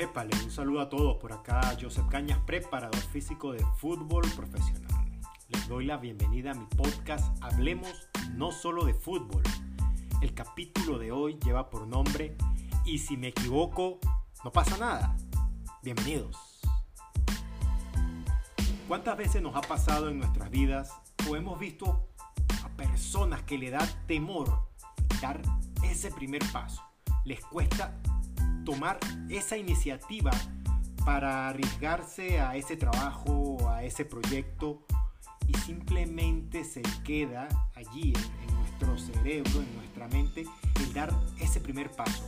Épale, un saludo a todos por acá, Joseph Cañas, preparador físico de fútbol profesional. Les doy la bienvenida a mi podcast Hablemos no solo de fútbol. El capítulo de hoy lleva por nombre Y si me equivoco, no pasa nada. Bienvenidos. ¿Cuántas veces nos ha pasado en nuestras vidas o hemos visto a personas que le da temor dar ese primer paso? Les cuesta tomar esa iniciativa para arriesgarse a ese trabajo, a ese proyecto y simplemente se queda allí en, nuestro cerebro, en nuestra mente, el dar ese primer paso.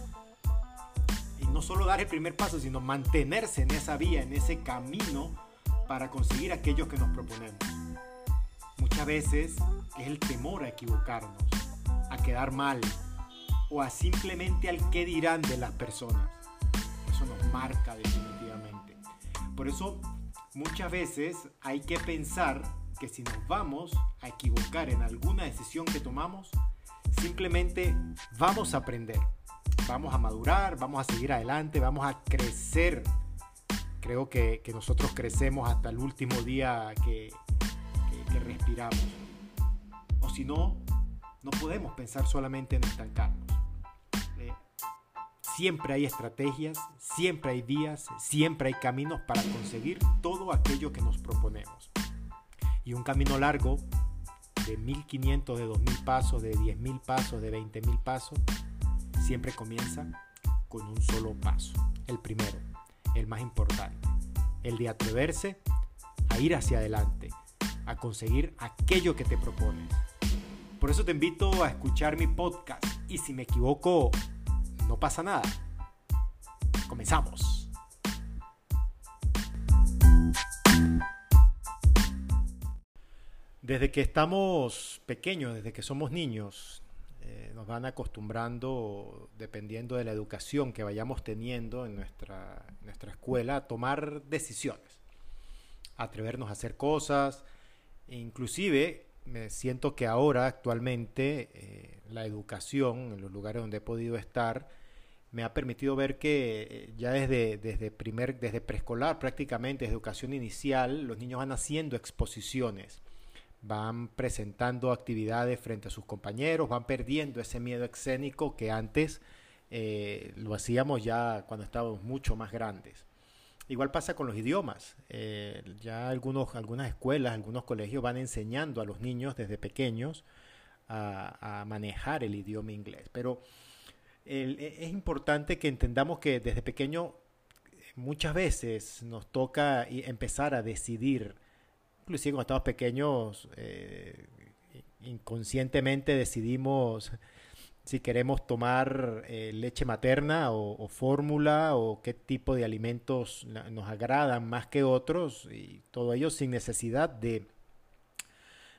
Y no solo dar el primer paso, sino mantenerse en esa vía, en ese camino para conseguir aquello que nos proponemos. Muchas veces es el temor a equivocarnos, a quedar mal, o a simplemente al qué dirán de las personas. Marca definitivamente. Por eso muchas veces hay que pensar que si nos vamos a equivocar en alguna decisión que tomamos, simplemente vamos a aprender, vamos a madurar, vamos a seguir adelante, vamos a crecer. Creo que, nosotros crecemos hasta el último día que, que respiramos. O si no, no podemos pensar solamente en estancarnos. Siempre hay estrategias, siempre hay vías, siempre hay caminos para conseguir todo aquello que nos proponemos. Y un camino largo de 1500, de 2000 pasos, de 10.000 pasos, de 20.000 pasos, siempre comienza con un solo paso. El primero, el más importante, el de atreverse a ir hacia adelante, a conseguir aquello que te propones. Por eso te invito a escuchar mi podcast y si me equivoco, no pasa nada. Comenzamos. Desde que estamos pequeños, desde que somos niños, eh, nos van acostumbrando, dependiendo de la educación que vayamos teniendo en nuestra, nuestra escuela, a tomar decisiones, a atrevernos a hacer cosas. E inclusive, me siento que ahora, actualmente, eh, la educación, en los lugares donde he podido estar, me ha permitido ver que eh, ya desde, desde, primer, desde preescolar prácticamente, desde educación inicial, los niños van haciendo exposiciones, van presentando actividades frente a sus compañeros, van perdiendo ese miedo escénico que antes eh, lo hacíamos ya cuando estábamos mucho más grandes. Igual pasa con los idiomas. Eh, ya algunos, algunas escuelas, algunos colegios van enseñando a los niños desde pequeños a, a manejar el idioma inglés. Pero e, es importante que entendamos que desde pequeño muchas veces nos toca empezar a decidir, inclusive cuando estamos pequeños, eh, inconscientemente decidimos si queremos tomar eh, leche materna o, fórmula o qué tipo de alimentos nos agradan más que otros y todo ello sin necesidad de,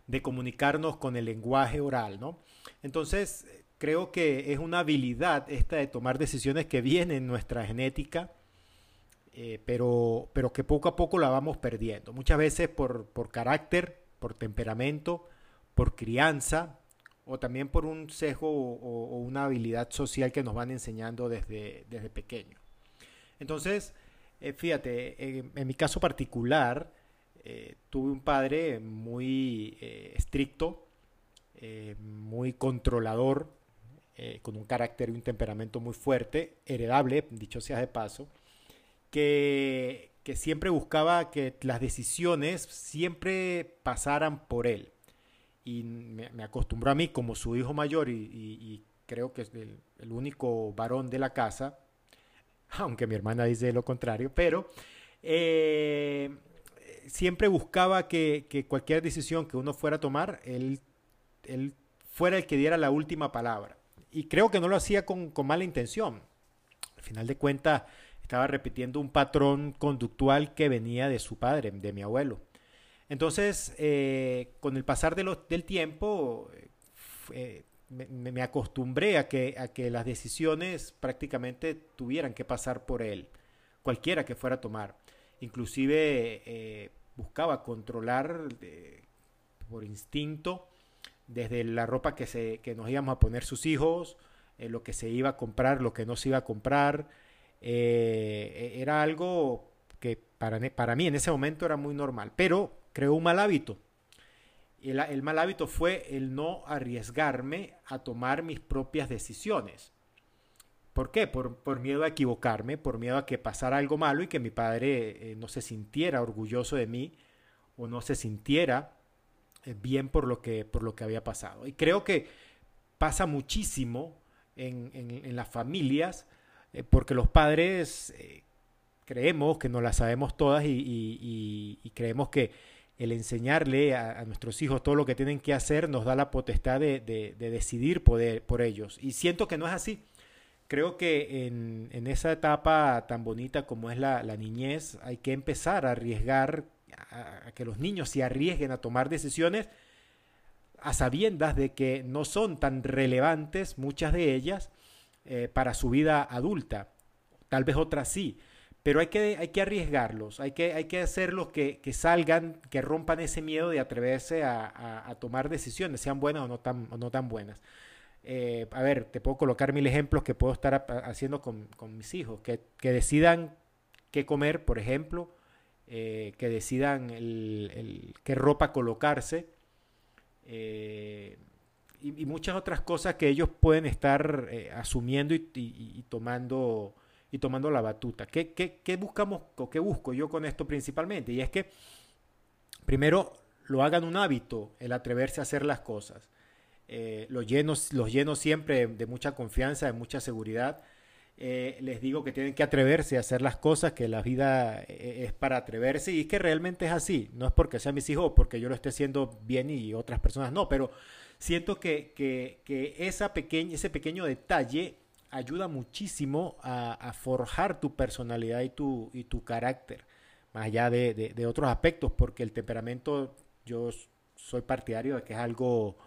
de comunicarnos con el lenguaje oral, ¿no? Entonces, creo que es una habilidad esta de tomar decisiones que viene en nuestra genética, eh, pero, pero que poco a poco la vamos perdiendo. Muchas veces por, por carácter, por temperamento, por crianza o también por un sesgo o, una habilidad social que nos van enseñando desde, desde pequeño. Entonces, eh, fíjate, en mi caso particular, eh, tuve un padre muy estricto, muy controlador, eh, con un carácter y un temperamento muy fuerte, heredable, dicho sea de paso, que, que siempre buscaba que las decisiones siempre pasaran por él. Y me, acostumbró a mí como su hijo mayor y, creo que es el, único varón de la casa, aunque mi hermana dice lo contrario, pero eh, siempre buscaba que, que, cualquier decisión que uno fuera a tomar, él, él fuera el que diera la última palabra y creo que no lo hacía con, mala intención. Al final de cuentas, estaba repitiendo un patrón conductual que venía de su padre, de mi abuelo. Entonces, eh, con el pasar del tiempo, me, acostumbré a que, a que las decisiones prácticamente tuvieran que pasar por él, cualquiera que fuera a tomar. Inclusive eh, buscaba controlar por instinto desde la ropa que, se, que nos íbamos a poner sus hijos, eh, lo que se iba a comprar, lo que no se iba a comprar, eh, era algo que para, para mí en ese momento era muy normal, pero creó un mal hábito. El, mal hábito fue el no arriesgarme a tomar mis propias decisiones. ¿Por qué? Por, por, miedo a equivocarme, por miedo a que pasara algo malo y que mi padre eh, no se sintiera orgulloso de mí o no se sintiera bien por lo, que, por lo que había pasado. Y creo que pasa muchísimo en, en, las familias eh, porque los padres creemos que no las sabemos todas y, creemos que el enseñarle a, nuestros hijos todo lo que tienen que hacer nos da la potestad de, de, de decidir poder, por ellos. Y siento que no es así creo que en, en, esa etapa tan bonita como es la, la niñez, hay que empezar a arriesgar, a, que los niños se arriesguen a tomar decisiones a sabiendas de que no son tan relevantes, muchas de ellas, eh, para su vida adulta. Tal vez otras sí, pero hay que, hay que arriesgarlos, hay que, hay que hacerlos que, que salgan, que rompan ese miedo de atreverse a, a, tomar decisiones, sean buenas o no tan, no tan buenas. Eh, a ver, te puedo colocar mil ejemplos que puedo estar haciendo con, con mis hijos, que, que, decidan qué comer, por ejemplo, eh, que decidan el, qué ropa colocarse eh, y, muchas otras cosas que ellos pueden estar eh, asumiendo y, y, tomando y tomando la batuta. ¿Qué, qué, qué buscamos o qué busco yo con esto principalmente? Y es que primero lo hagan un hábito el atreverse a hacer las cosas los, lleno, los siempre de mucha confianza, de mucha seguridad. Eh, les digo que tienen que atreverse a hacer las cosas, que la vida eh, es para atreverse y que realmente es así. No es porque sean mis hijos o porque yo lo esté haciendo bien y otras personas no, pero siento que, que, esa ese pequeño detalle ayuda muchísimo a, forjar tu personalidad y tu, y tu carácter, más allá de otros aspectos, porque el temperamento yo soy partidario de que es algo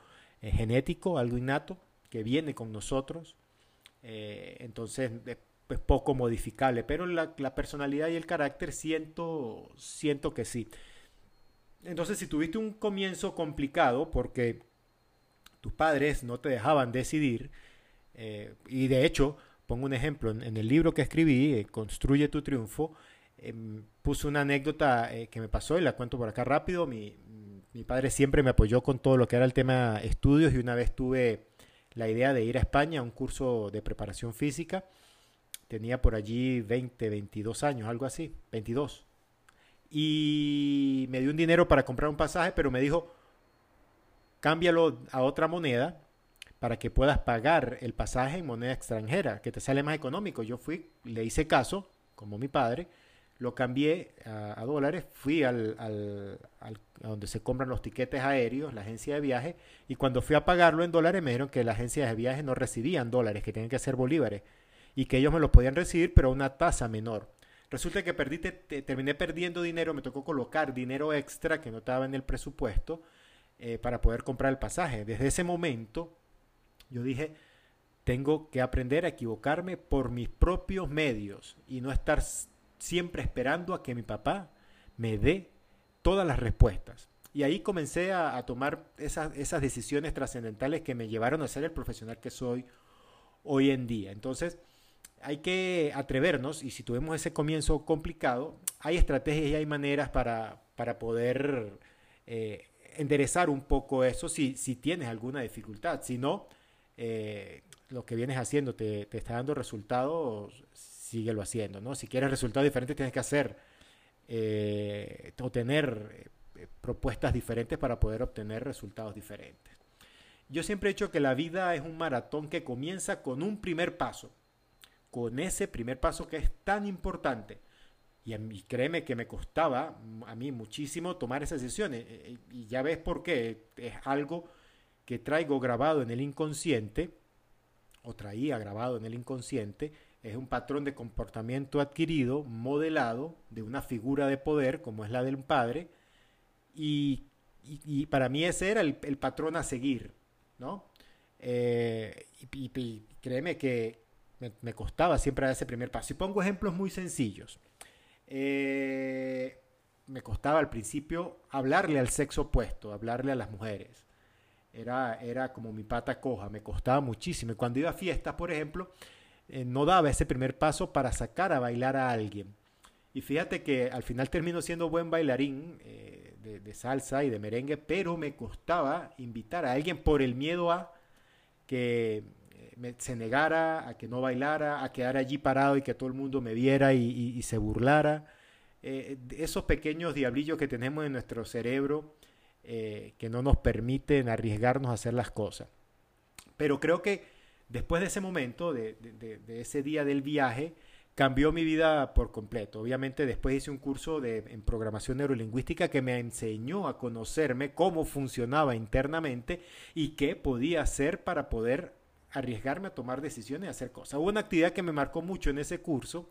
eh, genético, algo innato, que viene con nosotros. Eh, entonces es, es, poco modificable, pero la, personalidad y el carácter siento, siento que sí. Entonces si tuviste un comienzo complicado porque tus padres no te dejaban decidir, eh, y de hecho, pongo un ejemplo, en, el libro que escribí, eh, Construye tu triunfo, eh, puse una anécdota que me pasó y la cuento por acá rápido. Mi, mi padre siempre me apoyó con todo lo que era el tema estudios y una vez tuve la idea de ir a España a un curso de preparación física. Tenía por allí 20, 22 años, algo así, 22. Y me dio un dinero para comprar un pasaje, pero me dijo, cámbialo a otra moneda para que puedas pagar el pasaje en moneda extranjera, que te sale más económico. Yo fui, le hice caso, como mi padre, lo cambié a, dólares, fui al, al, a donde se compran los tiquetes aéreos, la agencia de viaje, y cuando fui a pagarlo en dólares me dijeron que las agencias de viaje no recibían dólares, que tenían que ser bolívares, y que ellos me los podían recibir, pero a una tasa menor. Resulta que perdí, te, te, terminé perdiendo dinero, me tocó colocar dinero extra que no estaba en el presupuesto eh, para poder comprar el pasaje. Desde ese momento yo dije, tengo que aprender a equivocarme por mis propios medios y no estar siempre esperando a que mi papá me dé todas las respuestas. Y ahí comencé a, tomar esas, esas decisiones trascendentales que me llevaron a ser el profesional que soy hoy en día. Entonces, hay que atrevernos y si tuvimos ese comienzo complicado, hay estrategias y hay maneras para, para poder eh, enderezar un poco eso si, si, tienes alguna dificultad. Si no, eh, lo que vienes haciendo te, te está dando resultados, síguelo haciendo, ¿no? Si quieres resultados diferentes tienes que hacer eh, o tener eh, propuestas diferentes para poder obtener resultados diferentes. Yo siempre he dicho que la vida es un maratón que comienza con un primer paso, con ese primer paso que es tan importante. Y, a mí, créeme que me costaba a mí muchísimo tomar esas decisiones. Eh, y ya ves por qué. Es algo que traigo grabado en el inconsciente, o traía grabado en el inconsciente, es un patrón de comportamiento adquirido, modelado de una figura de poder como es la del padre, y, para mí ese era el, patrón a seguir, ¿no? Eh, y, créeme que me, me, costaba siempre dar ese primer paso. Y pongo ejemplos muy sencillos. Eh, me costaba al principio hablarle al sexo opuesto, hablarle a las mujeres. Era, era como mi pata coja, me costaba muchísimo. Y cuando iba a fiestas, por ejemplo, eh, no daba ese primer paso para sacar a bailar a alguien. Y fíjate que al final termino siendo buen bailarín eh, de, salsa y de merengue, pero me costaba invitar a alguien por el miedo a que me, se negara, a que no bailara, a quedar allí parado y que todo el mundo me viera y, se burlara. esos pequeños diablillos que tenemos en nuestro cerebro que no nos permiten arriesgarnos a hacer las cosas. Pero creo que después de ese momento, de, ese día del viaje, cambió mi vida por completo. Obviamente después hice un curso de, en programación neurolingüística que me enseñó a conocerme cómo funcionaba internamente y qué podía hacer para poder arriesgarme a tomar decisiones y hacer cosas. Hubo una actividad que me marcó mucho en ese curso,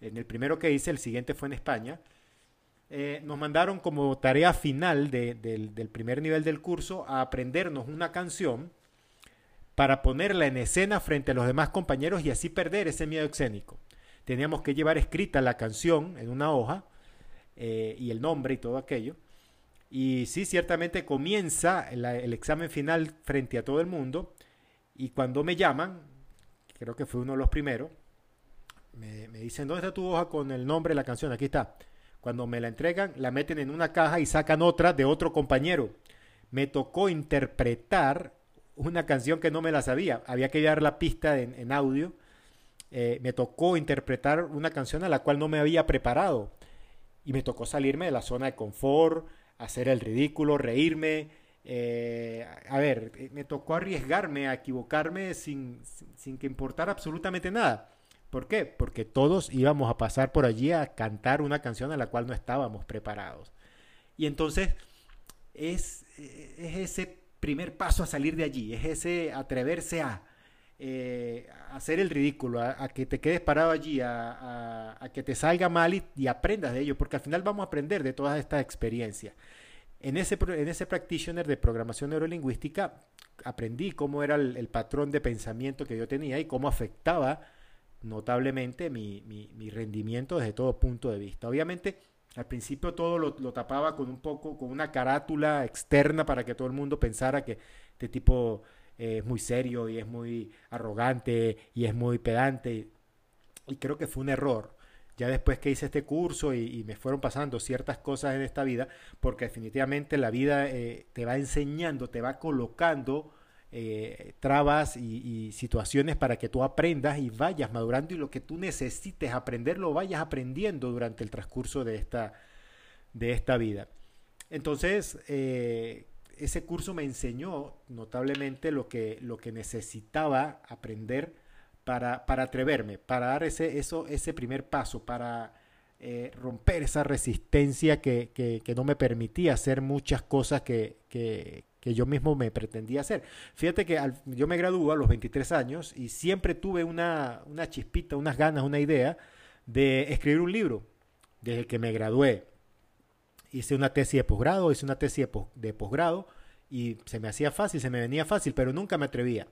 en el primero que hice, el siguiente fue en España. Eh, nos mandaron como tarea final del primer nivel del curso a aprendernos una canción para ponerla en escena frente a los demás compañeros y así perder ese miedo escénico. Teníamos que llevar escrita la canción en una hoja eh, y el nombre y todo aquello. Y sí, ciertamente comienza el examen final frente a todo el mundo y cuando me llaman, creo que fue uno de los primeros, me, me dicen, ¿dónde está tu hoja con el nombre de la canción? Aquí está. Cuando me la entregan, la meten en una caja y sacan otra de otro compañero. Me tocó interpretar una canción que no me la sabía. Había que dar la pista en, audio. Eh, me tocó interpretar una canción a la cual no me había preparado. Y me tocó salirme de la zona de confort, hacer el ridículo, reírme. Eh, a ver, eh, me tocó arriesgarme a equivocarme sin, sin que importara absolutamente nada. ¿Por qué? Porque todos íbamos a pasar por allí a cantar una canción a la cual no estábamos preparados. Y entonces es, es ese primer paso a salir de allí, es ese atreverse a eh, hacer el ridículo, a, que te quedes parado allí, a, que te salga mal y, aprendas de ello, porque al final vamos a aprender de todas estas experiencias. En ese, en ese practitioner de programación neurolingüística aprendí cómo era el, patrón de pensamiento que yo tenía y cómo afectaba notablemente mi, mi rendimiento desde todo punto de vista. Obviamente, al principio todo lo, tapaba con un poco, con una carátula externa para que todo el mundo pensara que este tipo eh, es muy serio y es muy arrogante y es muy pedante. Y creo que fue un error. Ya después que hice este curso y, me fueron pasando ciertas cosas en esta vida, porque definitivamente la vida eh, te va enseñando, te va colocando eh, trabas y, situaciones para que tú aprendas y vayas madurando y lo que tú necesites aprender lo vayas aprendiendo durante el transcurso de esta, de esta vida. Entonces, eh, ese curso me enseñó notablemente lo que, lo que necesitaba aprender para, para atreverme, para dar ese, eso, ese primer paso, para eh, romper esa resistencia que, que, no me permitía hacer muchas cosas que, que yo mismo me pretendía hacer. Fíjate que yo me gradué a los 23 años y siempre tuve una, una chispita, unas ganas, una idea de escribir un libro desde que me gradué. Hice una tesis de posgrado, hice una tesis de posgrado y se me hacía fácil, se me venía fácil, pero nunca me atrevía.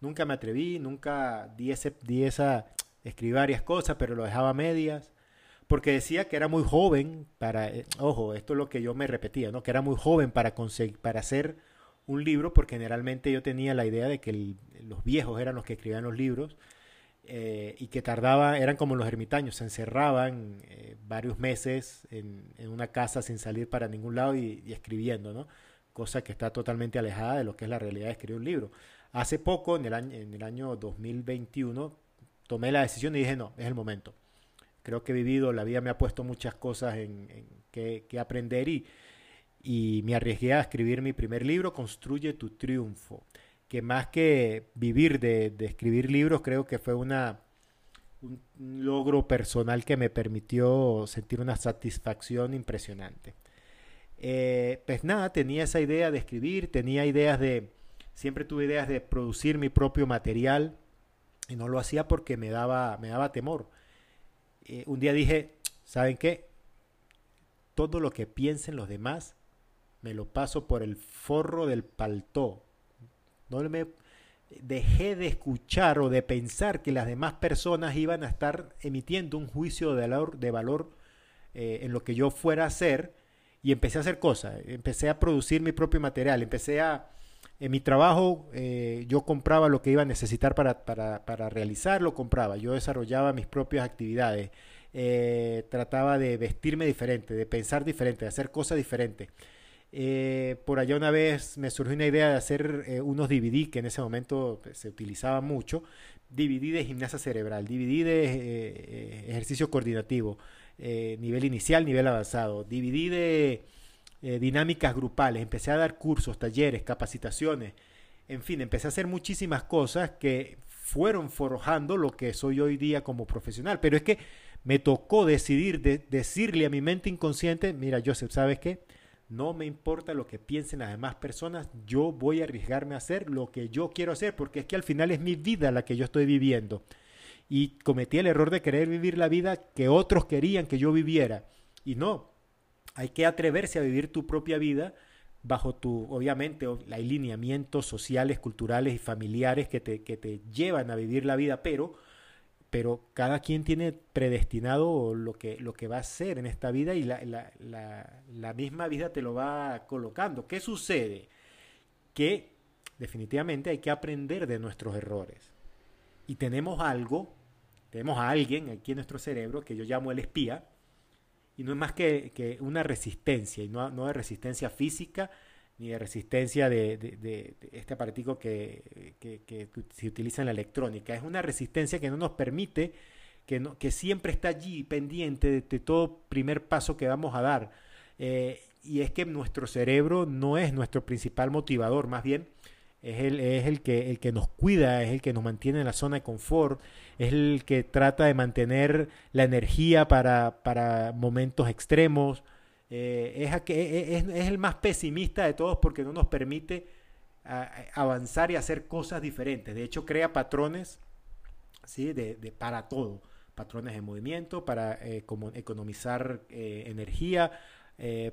Nunca me atreví, nunca di, ese, di esa, escribir varias cosas, pero lo dejaba a medias porque decía que era muy joven para, eh, ojo, esto es lo que yo me repetía, ¿no? Que era muy joven para conseguir, para hacer un libro, porque generalmente yo tenía la idea de que los viejos eran los que escribían los libros eh, y que tardaba, eran como los ermitaños, se encerraban eh, varios meses en, una casa sin salir para ningún lado y, escribiendo, ¿no? Cosa que está totalmente alejada de lo que es la realidad de escribir un libro. Hace poco, en el año, en el año 2021, tomé la decisión y dije, no, es el momento creo que he vivido, la vida me ha puesto muchas cosas en, que, aprender y, y me arriesgué a escribir mi primer libro, Construye tu triunfo, que más que vivir de, escribir libros, creo que fue una, un, logro personal que me permitió sentir una satisfacción impresionante. Eh, pues nada, tenía esa idea de escribir, tenía ideas de, siempre tuve ideas de producir mi propio material y no lo hacía porque me daba, me daba temor eh, un día dije, ¿saben qué? Todo lo que piensen los demás me lo paso por el forro del paltó. No me dejé de escuchar o de pensar que las demás personas iban a estar emitiendo un juicio de valor, eh, en lo que yo fuera a hacer y empecé a hacer cosas, empecé a producir mi propio material, empecé a En mi trabajo yo compraba lo que iba a necesitar para, para, para realizarlo, compraba. Yo desarrollaba mis propias actividades. trataba de vestirme diferente, de pensar diferente, de hacer cosas diferentes. Eh, por allá una vez me surgió una idea de hacer eh, unos DVD que en ese momento pues, se utilizaba mucho. DVD de gimnasia cerebral, DVD de eh, ejercicio coordinativo, nivel inicial, nivel avanzado, DVD de dinámicas grupales. Empecé a dar cursos, talleres, capacitaciones. En fin, empecé a hacer muchísimas cosas que fueron forjando lo que soy hoy día como profesional. Pero es que me tocó decidir, de, decirle a mi mente inconsciente, mira Joseph, ¿sabes qué? No me importa lo que piensen las demás personas, yo voy a arriesgarme a hacer lo que yo quiero hacer, porque es que al final es mi vida la que yo estoy viviendo. Y cometí el error de querer vivir la vida que otros querían que yo viviera. Y no, hay que atreverse a vivir tu propia vida bajo tu, obviamente, hay lineamientos sociales, culturales y familiares que te, que te llevan a vivir la vida, pero pero cada quien tiene predestinado lo que, lo que va a hacer en esta vida y la, la, la, misma vida te lo va colocando. ¿Qué sucede? Que definitivamente hay que aprender de nuestros errores. Y tenemos algo, tenemos a alguien aquí en nuestro cerebro que yo llamo el espía, y no es más que, que una resistencia, y no, no de resistencia física, ni de resistencia de, este aparatico que, se utiliza en la electrónica. Es una resistencia que no nos permite, que, no, que siempre está allí pendiente de, todo primer paso que vamos a dar. Eh, y es que nuestro cerebro no es nuestro principal motivador, más bien es el, es el, que, el que nos cuida, es el que nos mantiene en la zona de confort, es el que trata de mantener la energía para, para momentos extremos, eh, es, e, e, es, es, el más pesimista de todos porque no nos permite avanzar y hacer cosas diferentes. De hecho, crea patrones ¿sí? de, para todo. Patrones de movimiento, para eh, como economizar eh, energía,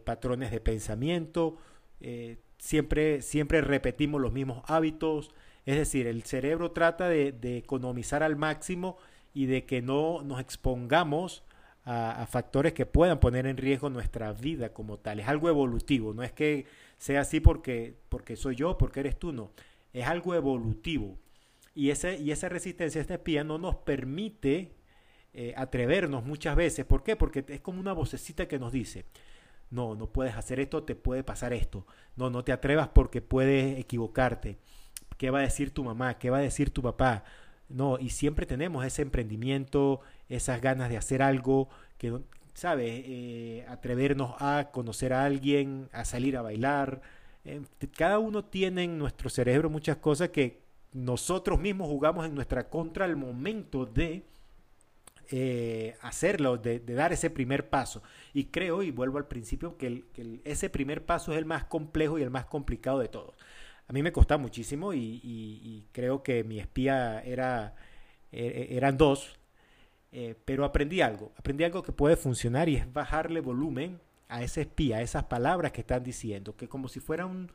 patrones de pensamiento. Siempre, siempre repetimos los mismos hábitos. Es decir, el cerebro trata de, economizar al máximo y de que no nos expongamos a, factores que puedan poner en riesgo nuestra vida como tal. Es algo evolutivo, no es que sea así porque, porque soy yo, porque eres tú, no. Es algo evolutivo. Y, ese, y esa resistencia esta espía no nos permite eh, atrevernos muchas veces. ¿Por qué? Porque es como una vocecita que nos dice, no, no puedes hacer esto, te puede pasar esto. No, no te atrevas porque puedes equivocarte. ¿Qué va a decir tu mamá? ¿Qué va a decir tu papá? No, y siempre tenemos ese emprendimiento, esas ganas de hacer algo, que, ¿sabes? Eh, atrevernos a conocer a alguien, a salir a bailar. cada uno tiene en nuestro cerebro muchas cosas que nosotros mismos jugamos en nuestra contra al momento de eh, hacerlo, de, dar ese primer paso. Y creo, y vuelvo al principio, que, ese primer paso es el más complejo y el más complicado de todos a mí me costaba muchísimo y, creo que mi espía e, e, eran dos, eh, pero aprendí algo, aprendí algo que puede funcionar y es bajarle volumen a ese espía, a esas palabras que están diciendo, que como si fuera un,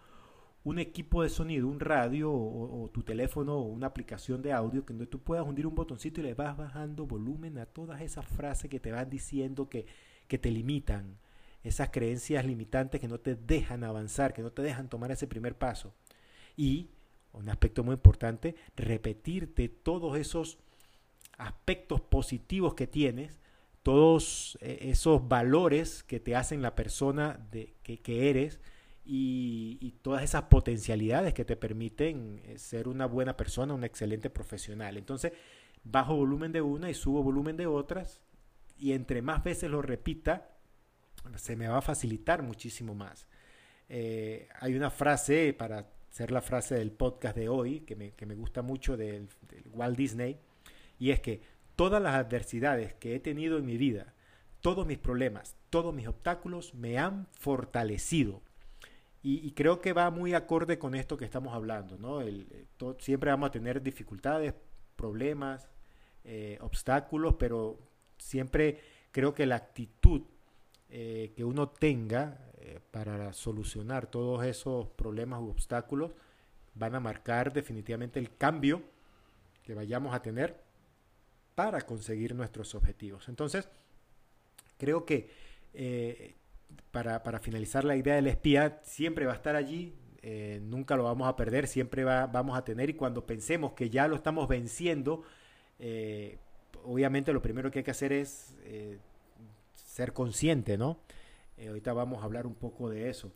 equipo de sonido, un radio o, tu teléfono o una aplicación de audio, que donde tú puedas hundir un botoncito y le vas bajando volumen a todas esas frases que te van diciendo que, que te limitan, esas creencias limitantes que no te dejan avanzar, que no te dejan tomar ese primer paso. Y, un aspecto muy importante, repetirte todos esos aspectos positivos que tienes, todos eh, esos valores que te hacen la persona de, que, eres y, todas esas potencialidades que te permiten eh, ser una buena persona, un excelente profesional. Entonces, bajo volumen de una y subo volumen de otras y entre más veces lo repita, se me va a facilitar muchísimo más. Eh, hay una frase para ser la frase del podcast de hoy, que me, que me gusta mucho del, Walt Disney, y es que todas las adversidades que he tenido en mi vida, todos mis problemas, todos mis obstáculos me han fortalecido. Y, creo que va muy acorde con esto que estamos hablando, ¿no? El, eh, siempre vamos a tener dificultades, problemas, eh, obstáculos, pero siempre creo que la actitud eh, que uno tenga para solucionar todos esos problemas u obstáculos van a marcar definitivamente el cambio que vayamos a tener para conseguir nuestros objetivos. Entonces, creo que para, finalizar la idea del espía, siempre va a estar allí eh, nunca lo vamos a perder, siempre vamos a tener y cuando pensemos que ya lo estamos venciendo, eh, obviamente lo primero que hay que hacer es eh, ser consciente, ¿no? ahorita vamos a hablar un poco de eso.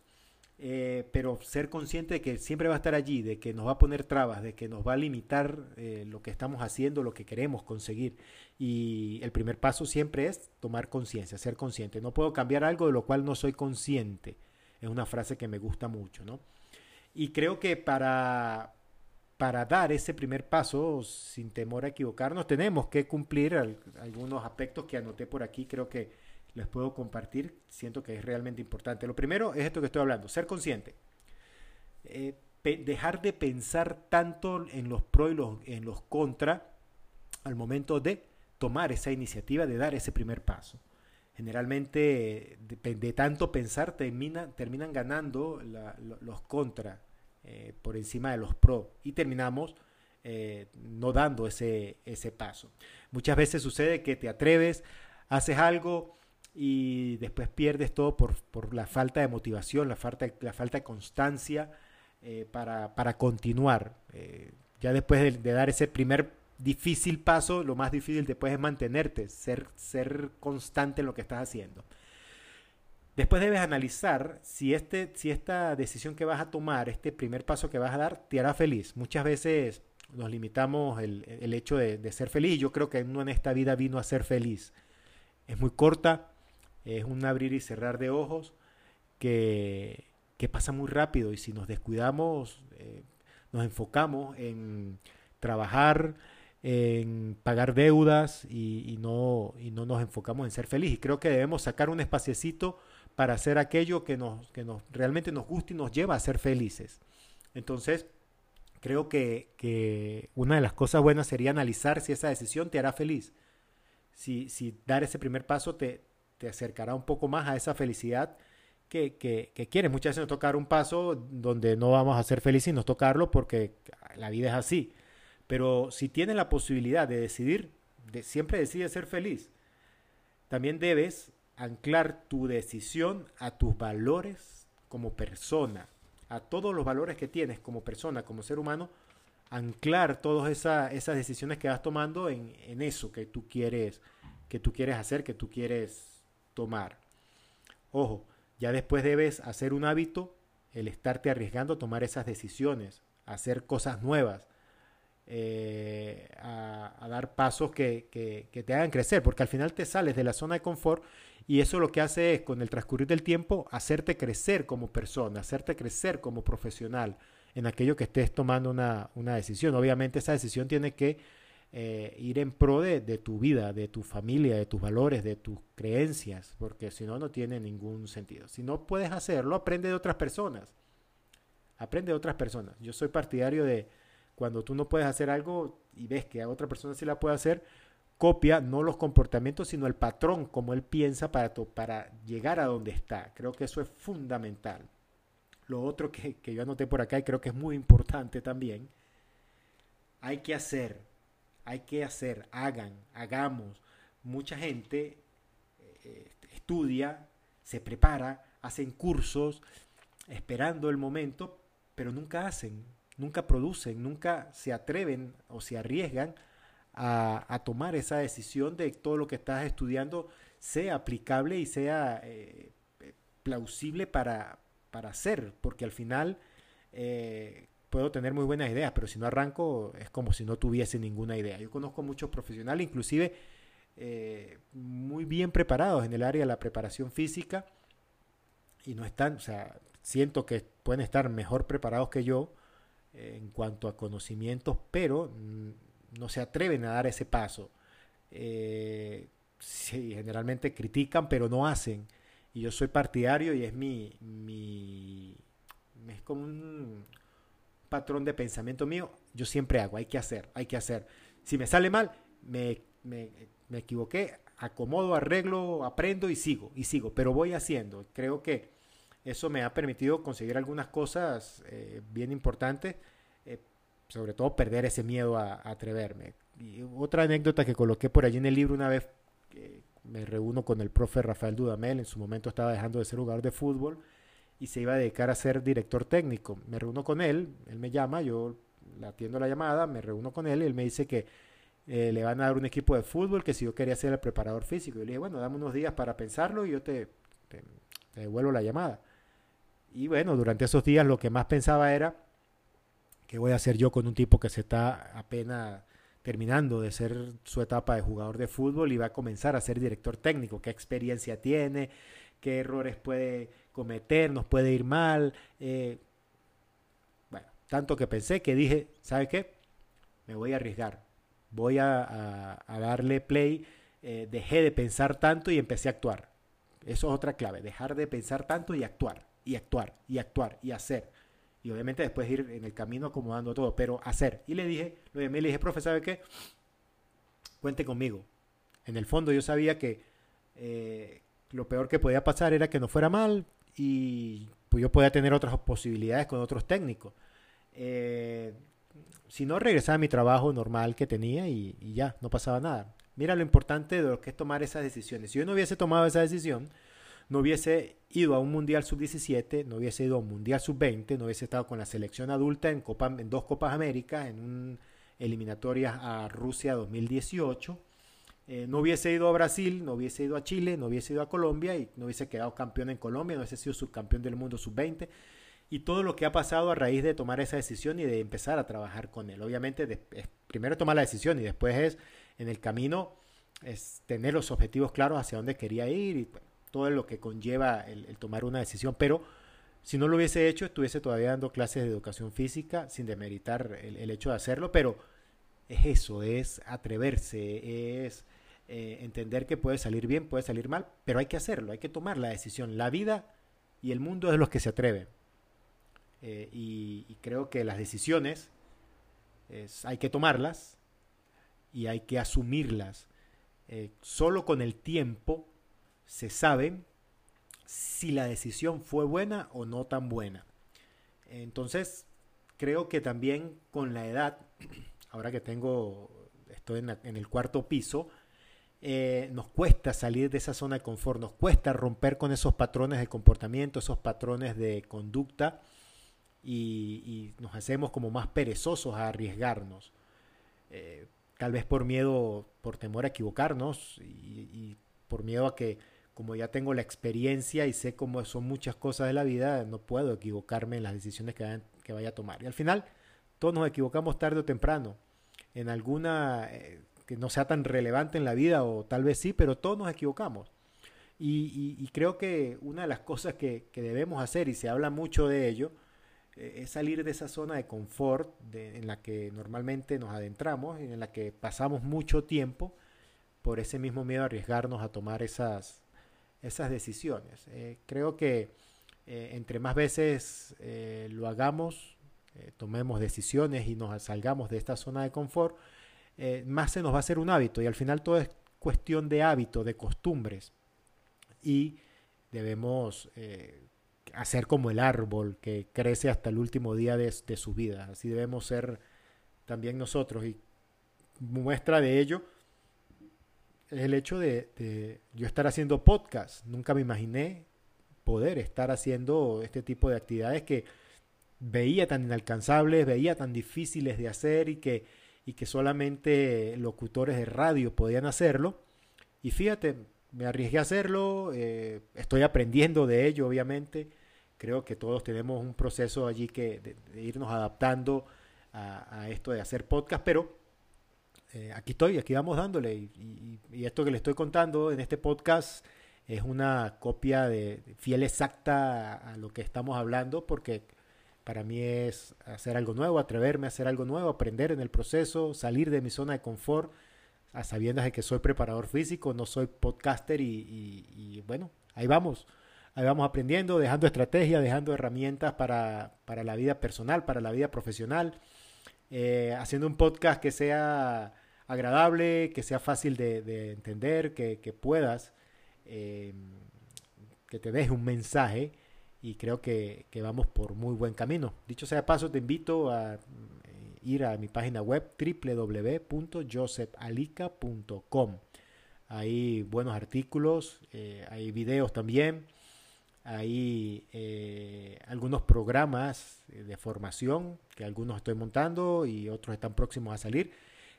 Pero ser consciente de que siempre va a estar allí, de que nos va a poner trabas, de que nos va a limitar lo que estamos haciendo, lo que queremos conseguir. Y el primer paso siempre es tomar conciencia, ser consciente. No puedo cambiar algo de lo cual no soy consciente. Es una frase que me gusta mucho, ¿no? Y creo que para, para dar ese primer paso, sin temor a equivocarnos, tenemos que cumplir algunos aspectos que anoté por aquí, creo que les puedo compartir, siento que es realmente importante. Lo primero es esto que estoy hablando, ser consciente. Eh, dejar de pensar tanto en los pros y los, en los contra al momento de tomar esa iniciativa, de dar ese primer paso generalmente de, tanto pensar termina, terminan ganando los contra eh, por encima de los pro y terminamos eh, no dando ese, ese paso. Muchas veces sucede que te atreves, haces algo y después pierdes todo por, por la falta de motivación, la falta, la falta de constancia eh, para, para, continuar. ya después de, dar ese primer difícil paso, lo más difícil después es mantenerte, ser, ser constante en lo que estás haciendo. Después debes analizar si, este, si esta decisión que vas a tomar, este primer paso que vas a dar, te hará feliz. Muchas veces nos limitamos el, el hecho de, de, ser feliz. Yo creo que uno en esta vida vino a ser feliz. Es muy corta, es un abrir y cerrar de ojos que, que pasa muy rápido y si nos descuidamos, eh, nos enfocamos en trabajar, en pagar deudas y, no, y no nos enfocamos en ser felices. Y creo que debemos sacar un espaciecito para hacer aquello que, nos, que nos, realmente nos gusta y nos lleva a ser felices. Entonces, creo que, que, una de las cosas buenas sería analizar si esa decisión te hará feliz. Si, si dar ese primer paso te, te acercará un poco más a esa felicidad que, que, quieres. Muchas veces nos tocar un paso donde no vamos a ser felices y nos tocarlo porque la vida es así. Pero si tienes la posibilidad de decidir, de, siempre decide ser feliz, también debes anclar tu decisión a tus valores como persona, a todos los valores que tienes como persona, como ser humano, anclar todas esa, esas decisiones que vas tomando en, en, eso que tú quieres, que tú quieres hacer, que tú quieres tomar. Ojo, ya después debes hacer un hábito el estarte arriesgando a tomar esas decisiones, hacer cosas nuevas, eh, a, dar pasos que, que, te hagan crecer, porque al final te sales de la zona de confort y eso lo que hace es, con el transcurrir del tiempo, hacerte crecer como persona, hacerte crecer como profesional en aquello que estés tomando una, una decisión. Obviamente esa decisión tiene que eh, ir en pro de, de, tu vida, de tu familia, de tus valores, de tus creencias, porque si no, no tiene ningún sentido. Si no puedes hacerlo, aprende de otras personas. Aprende de otras personas. Yo soy partidario de, cuando tú no puedes hacer algo y ves que a otra persona sí la puede hacer, copia no los comportamientos, sino el patrón, como él piensa para, para llegar a donde está. Creo que eso es fundamental. Lo otro que, que yo anoté por acá y creo que es muy importante también, hay que hacer, hay que hacer, hagan, hagamos. Mucha gente eh, estudia, se prepara, hacen cursos, esperando el momento, pero nunca hacen, nunca producen, nunca se atreven o se arriesgan a, tomar esa decisión de todo lo que estás estudiando sea aplicable y sea eh, plausible para, para hacer, porque al final eh, puedo tener muy buenas ideas, pero si no arranco es como si no tuviese ninguna idea. Yo conozco muchos profesionales, inclusive eh, muy bien preparados en el área de la preparación física, y no están, o sea, siento que pueden estar mejor preparados que yo, en cuanto a conocimientos, pero no se atreven a dar ese paso. Eh, generalmente critican, pero no hacen. Y yo soy partidario y es mi, mi es como un patrón de pensamiento mío. Yo siempre hago, hay que hacer, hay que hacer. Si me sale mal, me, me, me equivoqué, acomodo, arreglo, aprendo y sigo, y sigo, pero voy haciendo. Creo que eso me ha permitido conseguir algunas cosas eh, bien importantes, eh, sobre todo perder ese miedo a, atreverme. Otra anécdota que coloqué por allí en el libro una vez, me reúno con el profe Rafael Dudamel, en su momento estaba dejando de ser jugador de fútbol, y se iba a dedicar a ser director técnico. Me reúno con él, él me llama, yo atiendo la llamada, me reúno con él y él me dice que eh, le van a dar un equipo de fútbol, que si yo quería ser el preparador físico. Yo le dije, bueno, dame unos días para pensarlo y yo te, te devuelvo la llamada. Y bueno, durante esos días lo que más pensaba era, ¿qué voy a hacer yo con un tipo que se está apenas terminando de ser su etapa de jugador de fútbol y va a comenzar a ser director técnico? ¿Qué experiencia tiene? ¿Qué errores puede cometer? ¿Nos puede ir mal? Eh, bueno, tanto que pensé que dije, ¿sabe qué? Me voy a arriesgar. Voy a, darle play. Eh, dejé de pensar tanto y empecé a actuar. Eso es otra clave, dejar de pensar tanto y actuar, y actuar, y actuar, y hacer y obviamente después ir en el camino acomodando todo, pero hacer. Y le dije, lo llamé le dije, profe, ¿sabe qué? Cuente conmigo. En el fondo yo sabía que eh, lo peor que podía pasar era que no fuera mal y pues yo podía tener otras posibilidades con otros técnicos. Eh, si no, regresaba a mi trabajo normal que tenía y, ya, no pasaba nada. Mira lo importante de lo que es tomar esas decisiones. Si yo no hubiese tomado esa decisión, no hubiese ido a un Mundial Sub-17, no hubiese ido a un Mundial Sub-20, no hubiese estado con la selección adulta en, Copa, en dos Copas Américas, en un eliminatorias a Rusia 2018. Eh, no hubiese ido a Brasil, no hubiese ido a Chile, no hubiese ido a Colombia y no hubiese quedado campeón en Colombia, no hubiese sido subcampeón del mundo sub-20 y todo lo que ha pasado a raíz de tomar esa decisión y de empezar a trabajar con él. Obviamente, primero tomar la decisión y después es en el camino es tener los objetivos claros hacia dónde quería ir y todo lo que conlleva el, tomar una decisión, pero si no lo hubiese hecho, estuviese todavía dando clases de educación física sin demeritar el, hecho de hacerlo, pero es eso, es atreverse, es eh, entender que puede salir bien, puede salir mal, pero hay que hacerlo, hay que tomar la decisión. La vida y el mundo es los que se atreven. Eh, y, creo que las decisiones hay que tomarlas y hay que asumirlas. Eh, solo con el tiempo se sabe si la decisión fue buena o no tan buena. Entonces, creo que también con la edad, ahora que tengo, estoy en, el cuarto piso, eh, nos cuesta salir de esa zona de confort, nos cuesta romper con esos patrones de comportamiento, esos patrones de conducta y, nos hacemos como más perezosos a arriesgarnos. Eh, tal vez por miedo, por temor a equivocarnos y por miedo a que como ya tengo la experiencia y sé cómo son muchas cosas de la vida, no puedo equivocarme en las decisiones que, vaya a tomar. Y al final, todos nos equivocamos tarde o temprano, en alguna eh, que no sea tan relevante en la vida, o tal vez sí, pero todos nos equivocamos. Y, creo que una de las cosas que, debemos hacer, y se habla mucho de ello, eh, es salir de esa zona de confort en la que normalmente nos adentramos, en la que pasamos mucho tiempo por ese mismo miedo a arriesgarnos a tomar esas, esas decisiones. Eh, creo que eh, entre más veces eh, lo hagamos, tomemos decisiones y nos salgamos de esta zona de confort, más se nos va a hacer un hábito y al final todo es cuestión de hábito, de costumbres y debemos hacer como el árbol que crece hasta el último día de, de su vida. Así debemos ser también nosotros y muestra de ello es el hecho de, yo estar haciendo podcast. Nunca me imaginé poder estar haciendo este tipo de actividades que veía tan inalcanzables, veía tan difíciles de hacer y que, y que solamente locutores de radio podían hacerlo. Y fíjate, me arriesgué a hacerlo, eh, estoy aprendiendo de ello, obviamente. Creo que todos tenemos un proceso allí que de, irnos adaptando a, a, esto de hacer podcast, pero eh, aquí estoy, aquí vamos dándole. Y, esto que le estoy contando en este podcast es una copia de, fiel exacta a, lo que estamos hablando, porque para mí es hacer algo nuevo, atreverme a hacer algo nuevo, aprender en el proceso, salir de mi zona de confort, a sabiendas de que soy preparador físico, no soy podcaster y, bueno, ahí vamos. Ahí vamos aprendiendo, dejando estrategias, dejando herramientas para, para la vida personal, para la vida profesional. Eh, haciendo un podcast que sea agradable, que sea fácil de, entender, que, puedas, eh, que te deje un mensaje y creo que, vamos por muy buen camino. Dicho sea paso, te invito a eh, ir a mi página web www.josephalica.com. Hay buenos artículos, hay videos también, Hay eh, algunos programas de formación que algunos estoy montando y otros están próximos a salir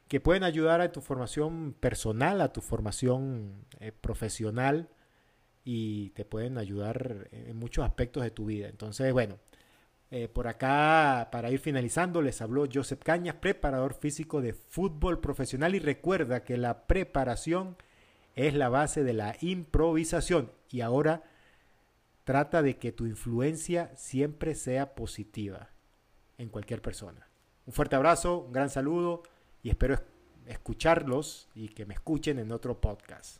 que pueden ayudar a tu formación personal, a tu formación eh, profesional y te pueden ayudar en muchos aspectos de tu vida. Entonces, bueno, eh, por acá, para ir finalizando, les habló Joseph Cañas, preparador físico de fútbol profesional y recuerda que la preparación es la base de la improvisación y ahora trata de que tu influencia siempre sea positiva en cualquier persona. Un fuerte abrazo, un gran saludo y espero escucharlos y que me escuchen en otro podcast.